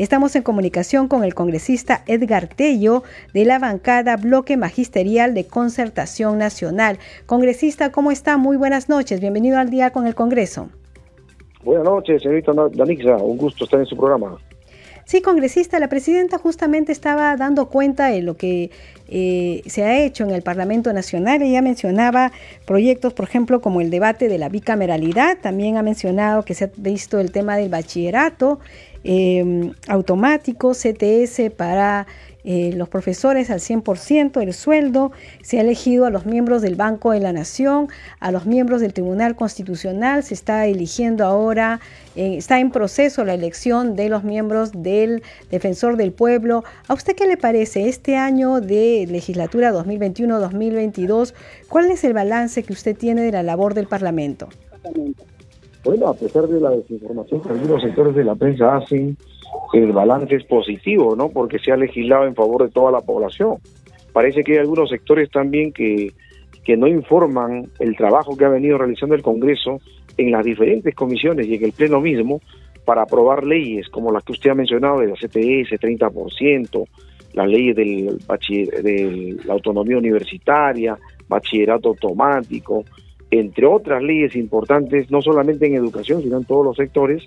Estamos en comunicación con el congresista Edgar Tello de la bancada Bloque Magisterial de Concertación Nacional. Congresista, ¿cómo está? Muy buenas noches. Bienvenido al día con el Congreso. Buenas noches, señorita Danixa. Un gusto estar en su programa. Sí, congresista, la presidenta justamente estaba dando cuenta de lo que eh, se ha hecho en el Parlamento Nacional. Ella mencionaba proyectos, por ejemplo, como el debate de la bicameralidad. También ha mencionado que se ha visto el tema del bachillerato eh, automático, CTS para eh, los profesores al 100% el sueldo, se ha elegido a los miembros del Banco de la Nación, a los miembros del Tribunal Constitucional, se está eligiendo ahora, eh, está en proceso la elección de los miembros del Defensor del Pueblo. ¿A usted qué le parece este año de legislatura 2021-2022? ¿Cuál es el balance que usted tiene de la labor del Parlamento? Bueno, a pesar de la desinformación que algunos sectores de la prensa hacen, el balance es positivo, ¿no? Porque se ha legislado en favor de toda la población. Parece que hay algunos sectores también que, que no informan el trabajo que ha venido realizando el Congreso en las diferentes comisiones y en el Pleno mismo para aprobar leyes como las que usted ha mencionado de la CPS, 30%, las leyes del de la autonomía universitaria, bachillerato automático, entre otras leyes importantes, no solamente en educación, sino en todos los sectores,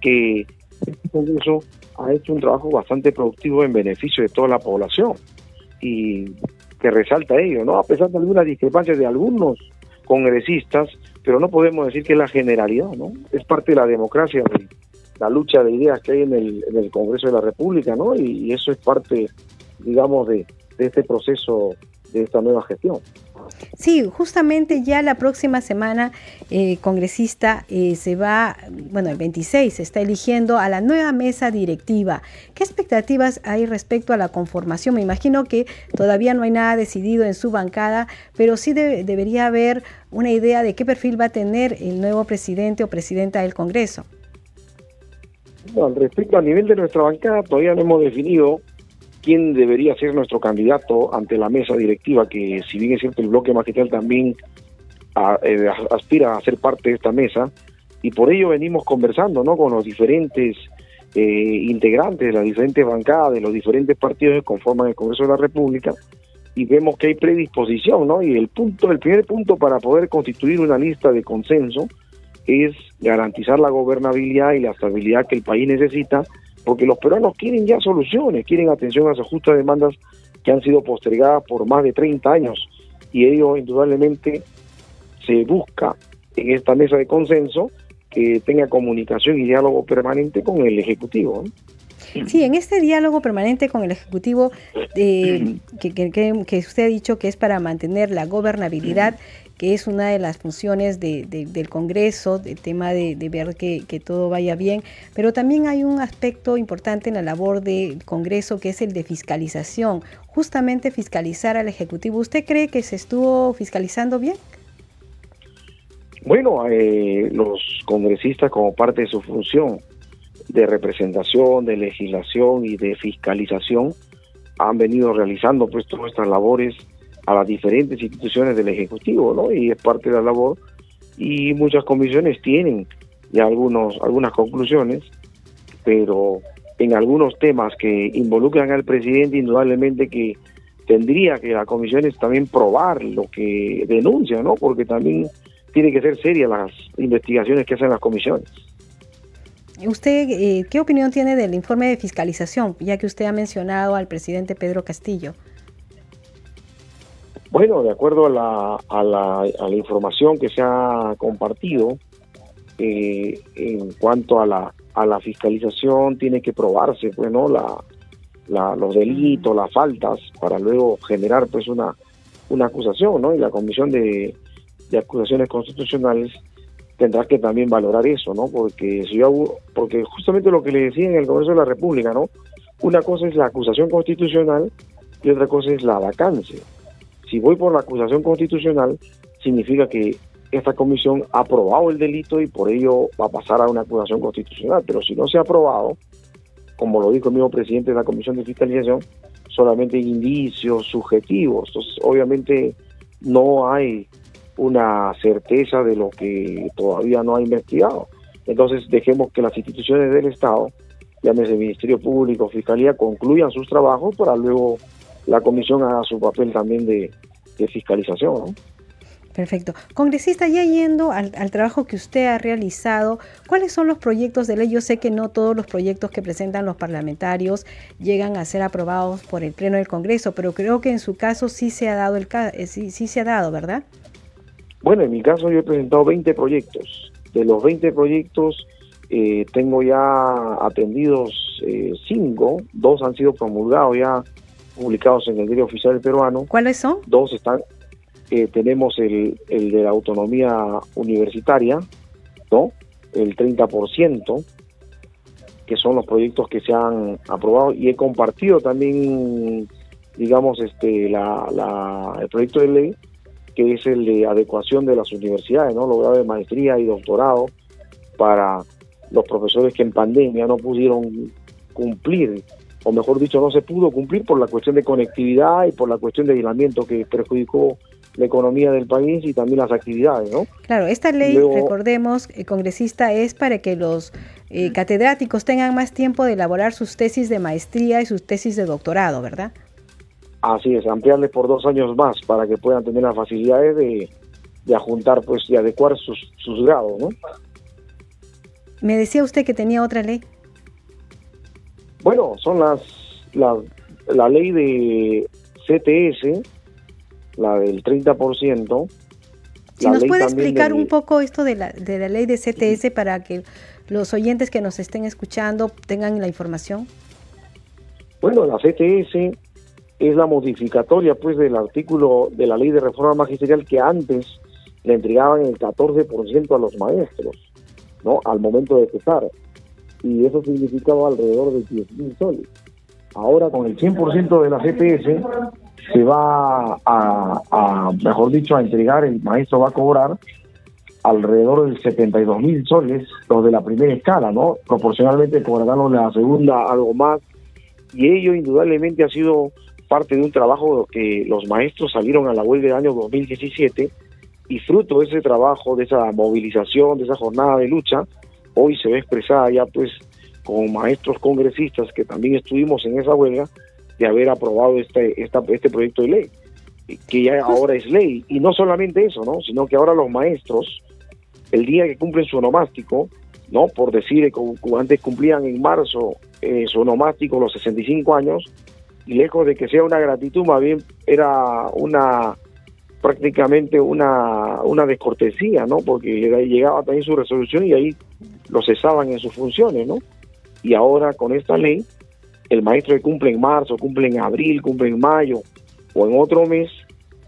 que este Congreso ha hecho un trabajo bastante productivo en beneficio de toda la población y que resalta ello, ¿no? A pesar de algunas discrepancias de algunos congresistas, pero no podemos decir que es la generalidad, ¿no? Es parte de la democracia, de la lucha de ideas que hay en el, en el Congreso de la República, ¿no? Y, eso es parte, digamos, de, de este proceso, de esta nueva gestión. Sí, justamente ya la próxima semana, eh, congresista, eh, se va, bueno, el 26 se está eligiendo a la nueva mesa directiva. ¿Qué expectativas hay respecto a la conformación? Me imagino que todavía no hay nada decidido en su bancada, pero sí debería haber una idea de qué perfil va a tener el nuevo presidente o presidenta del Congreso. Bueno, respecto a nivel de nuestra bancada, todavía no hemos definido quién debería ser nuestro candidato ante la mesa directiva, que si bien es cierto el bloque magisterial también eh, aspira a ser parte de esta mesa, y por ello venimos conversando ¿no? con los diferentes eh, integrantes de las diferentes bancadas, de los diferentes partidos que conforman el Congreso de la República, y vemos que hay predisposición, ¿no? Y el punto, el primer punto para poder constituir una lista de consenso es garantizar la gobernabilidad y la estabilidad que el país necesita porque los peruanos quieren ya soluciones, quieren atención a sus justas demandas que han sido postergadas por más de 30 años y ello indudablemente se busca en esta mesa de consenso que tenga comunicación y diálogo permanente con el Ejecutivo. Sí, en este diálogo permanente con el Ejecutivo eh, que, que, usted ha dicho que es para mantener la gobernabilidad, que es una de las funciones del Congreso, el tema de, ver que, todo vaya bien, pero también hay un aspecto importante en la labor del Congreso que es el de fiscalización, justamente fiscalizar al Ejecutivo. ¿Usted cree que se estuvo fiscalizando bien? Bueno, eh, los congresistas como parte de su función de representación, de legislación y de fiscalización han venido realizando pues todas estas labores a las diferentes instituciones del Ejecutivo, ¿no? Y es parte de la labor y muchas comisiones tienen ya algunos algunas conclusiones, pero en algunos temas que involucran al presidente indudablemente que tendría que las comisiones también probar lo que denuncia, ¿no? Porque también tiene que ser seria las investigaciones que hacen las comisiones. ¿Usted eh, qué opinión tiene del informe de fiscalización, ya que usted ha mencionado al presidente Pedro Castillo? Bueno, de acuerdo a la, a la, información que se ha compartido, eh, en cuanto a la, fiscalización, tiene que probarse, pues, ¿no? La, los delitos, las faltas, para luego generar, pues, una, acusación, ¿no? Y la Comisión de, de Acusaciones Constitucionales tendrá que también valorar eso, ¿no? Porque si yo, porque justamente lo que le decía en el Congreso de la República, ¿no? Una cosa es la acusación constitucional y otra cosa es la vacancia. Si voy por la acusación constitucional, significa que esta comisión ha aprobado el delito y por ello va a pasar a una acusación constitucional. Pero si no se ha aprobado, como lo dijo el mismo presidente de la Comisión de Fiscalización, solamente indicios subjetivos. Entonces, obviamente, no hay una certeza de lo que todavía no ha investigado. Entonces, dejemos que las instituciones del Estado llámese Ministerio Público, Fiscalía, concluyan sus trabajos para luego la comisión haga su papel también de, fiscalización. Perfecto. Congresista, ya yendo al, trabajo que usted ha realizado, ¿cuáles son los proyectos de ley? Yo sé que no todos los proyectos que presentan los parlamentarios llegan a ser aprobados por el Pleno del Congreso, pero creo que en su caso sí se ha dado, el, eh, sí, sí se ha dado ¿verdad? Bueno, en mi caso yo he presentado 20 proyectos. De los 20 proyectos eh, tengo ya atendidos 5, eh, dos han sido promulgados ya, publicados en el diario oficial peruano. ¿Cuáles son? Dos están, eh, tenemos el, el de la autonomía universitaria, ¿no? El 30%, que son los proyectos que se han aprobado, y he compartido también, digamos, este la, el proyecto de ley que es el de adecuación de las universidades, ¿no? Logrado de maestría y doctorado para los profesores que en pandemia no pudieron cumplir, o mejor dicho, no se pudo cumplir por la cuestión de conectividad y por la cuestión de aislamiento que perjudicó la economía del país y también las actividades, ¿no? Claro, esta ley, recordemos, eh, congresista, es para que los eh, catedráticos tengan más tiempo de elaborar sus tesis de maestría y sus tesis de doctorado, ¿verdad? Así es, ampliarles por dos años más para que puedan tener las facilidades de, de ajuntar pues y adecuar sus, sus grados, ¿no? Me decía usted que tenía otra ley. Bueno, son las la, la ley de CTS, la del 30%. Si nos puede explicar un poco esto de la, de la ley de CTS para que los oyentes que nos estén escuchando tengan la información. Bueno, la CTS es la modificatoria pues del artículo de la ley de reforma magisterial que antes le entregaban el 14% a los maestros, ¿no? Al momento de empezar. Y eso significaba alrededor de 10 mil soles. Ahora con el 100% de la CPS se va a, mejor dicho, a entregar, el maestro va a cobrar alrededor de 72 mil soles, los de la primera escala, ¿no? Proporcionalmente cobrarán los de la segunda algo más. Y ello indudablemente ha sido parte de un trabajo que los maestros salieron a la huelga del año 2017 y fruto de ese trabajo, de esa movilización, de esa jornada de lucha, hoy se ve expresada ya pues con maestros congresistas que también estuvimos en esa huelga de haber aprobado este, este proyecto de ley, que ya ahora es ley. Y no solamente eso, ¿no? sino que ahora los maestros, el día que cumplen su onomástico, ¿no? por decir, que antes cumplían en marzo eh, su onomástico los 65 años, y lejos de que sea una gratitud, más bien era una prácticamente una, una descortesía, ¿no? Porque llegaba también su resolución y ahí lo cesaban en sus funciones, ¿no? Y ahora con esta ley, el maestro que cumple en marzo, cumple en abril, cumple en mayo o en otro mes,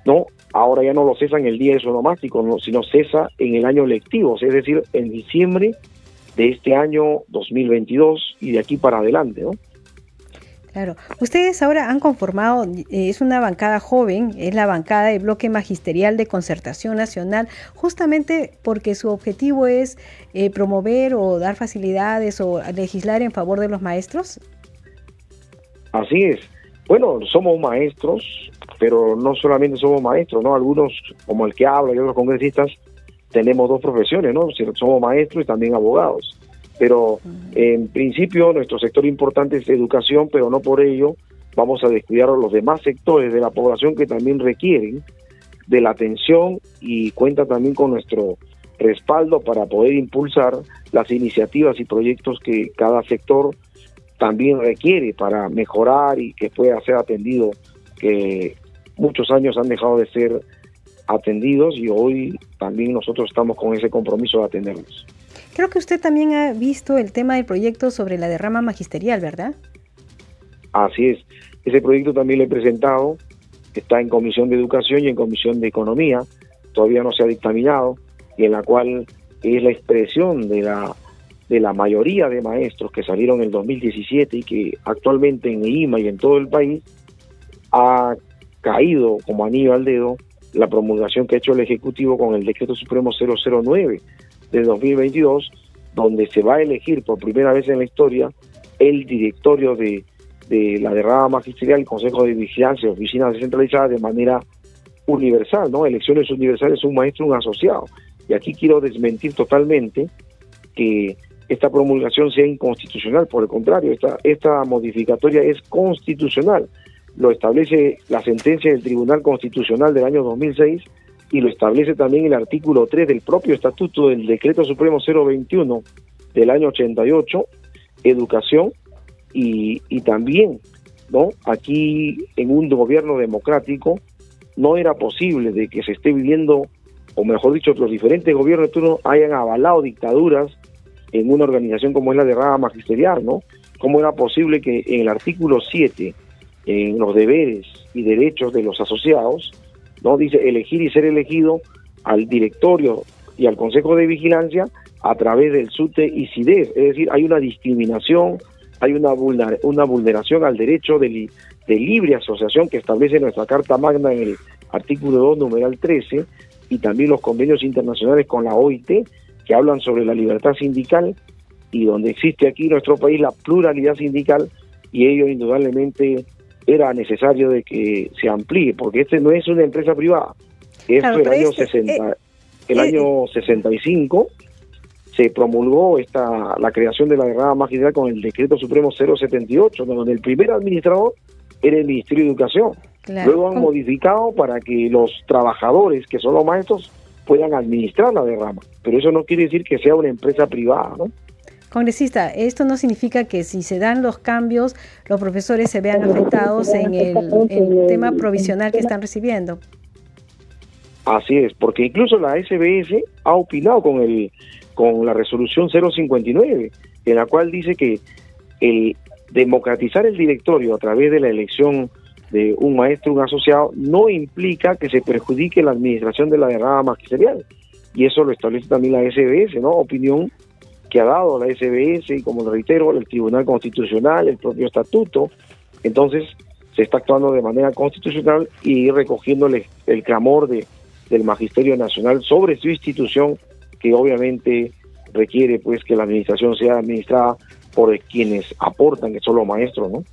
¿no? Ahora ya no lo cesan el día de su onomástico, ¿no? sino cesa en el año lectivo, es decir, en diciembre de este año 2022 y de aquí para adelante, ¿no? Claro, ustedes ahora han conformado, eh, es una bancada joven, es la bancada de bloque magisterial de concertación nacional, justamente porque su objetivo es eh, promover o dar facilidades o legislar en favor de los maestros. Así es. Bueno, somos maestros, pero no solamente somos maestros, ¿no? Algunos, como el que habla y otros congresistas, tenemos dos profesiones, ¿no? Somos maestros y también abogados pero en principio nuestro sector importante es educación, pero no por ello vamos a descuidar a los demás sectores de la población que también requieren de la atención y cuenta también con nuestro respaldo para poder impulsar las iniciativas y proyectos que cada sector también requiere para mejorar y que pueda ser atendido, que muchos años han dejado de ser atendidos y hoy también nosotros estamos con ese compromiso de atenderlos. Creo que usted también ha visto el tema del proyecto sobre la derrama magisterial, ¿verdad? Así es. Ese proyecto también lo he presentado. Está en Comisión de Educación y en Comisión de Economía. Todavía no se ha dictaminado y en la cual es la expresión de la de la mayoría de maestros que salieron en el 2017 y que actualmente en IMA y en todo el país ha caído como anillo al dedo la promulgación que ha hecho el Ejecutivo con el Decreto Supremo 009 de 2022, donde se va a elegir por primera vez en la historia el directorio de, de la derrama magisterial, el Consejo de Vigilancia Oficinas Descentralizadas de manera universal, ¿no? Elecciones universales, un maestro, un asociado. Y aquí quiero desmentir totalmente que esta promulgación sea inconstitucional, por el contrario, esta, esta modificatoria es constitucional. Lo establece la sentencia del Tribunal Constitucional del año 2006 y lo establece también el artículo 3 del propio estatuto del Decreto Supremo 021 del año 88, educación, y, y también, ¿no? Aquí en un gobierno democrático no era posible de que se esté viviendo, o mejor dicho, los diferentes gobiernos hayan avalado dictaduras en una organización como es la de Rama Magisterial, ¿no? ¿Cómo era posible que en el artículo 7, en los deberes y derechos de los asociados, ¿no? Dice elegir y ser elegido al directorio y al Consejo de Vigilancia a través del SUTE y CIDES, es decir, hay una discriminación, hay una, una vulneración al derecho de, de libre asociación que establece nuestra Carta Magna en el artículo 2, numeral 13, y también los convenios internacionales con la OIT, que hablan sobre la libertad sindical y donde existe aquí en nuestro país la pluralidad sindical y ello indudablemente era necesario de que se amplíe, porque este no es una empresa privada. Esto el año 60, este, eh, el eh, año 65 se promulgó esta la creación de la guerra magistral con el decreto supremo 078, donde el primer administrador era el Ministerio de Educación. Luego han modificado para que los trabajadores, que son los maestros, puedan administrar la derrama. Pero eso no quiere decir que sea una empresa privada, ¿no? Congresista, esto no significa que si se dan los cambios, los profesores se vean afectados en el, tema provisional que están recibiendo. Así es, porque incluso la SBS ha opinado con el con la resolución 059, en la cual dice que el democratizar el directorio a través de la elección de un maestro, un asociado, no implica que se perjudique la administración de la derrama magisterial. Y eso lo establece también la SBS, ¿no? Opinión que ha dado la SBS y como lo reitero, el Tribunal Constitucional, el propio estatuto. Entonces, se está actuando de manera constitucional y recogiéndole el clamor de, del Magisterio Nacional sobre su institución, que obviamente requiere pues que la administración sea administrada por quienes aportan, que son los maestros, ¿no?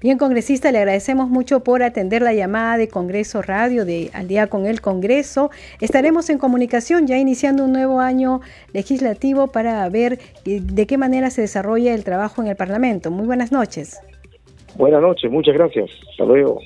Bien, congresista, le agradecemos mucho por atender la llamada de Congreso Radio de Al día con el Congreso. Estaremos en comunicación ya iniciando un nuevo año legislativo para ver eh, de qué manera se desarrolla el trabajo en el Parlamento. Muy buenas noches. Buenas noches, muchas gracias. Hasta luego.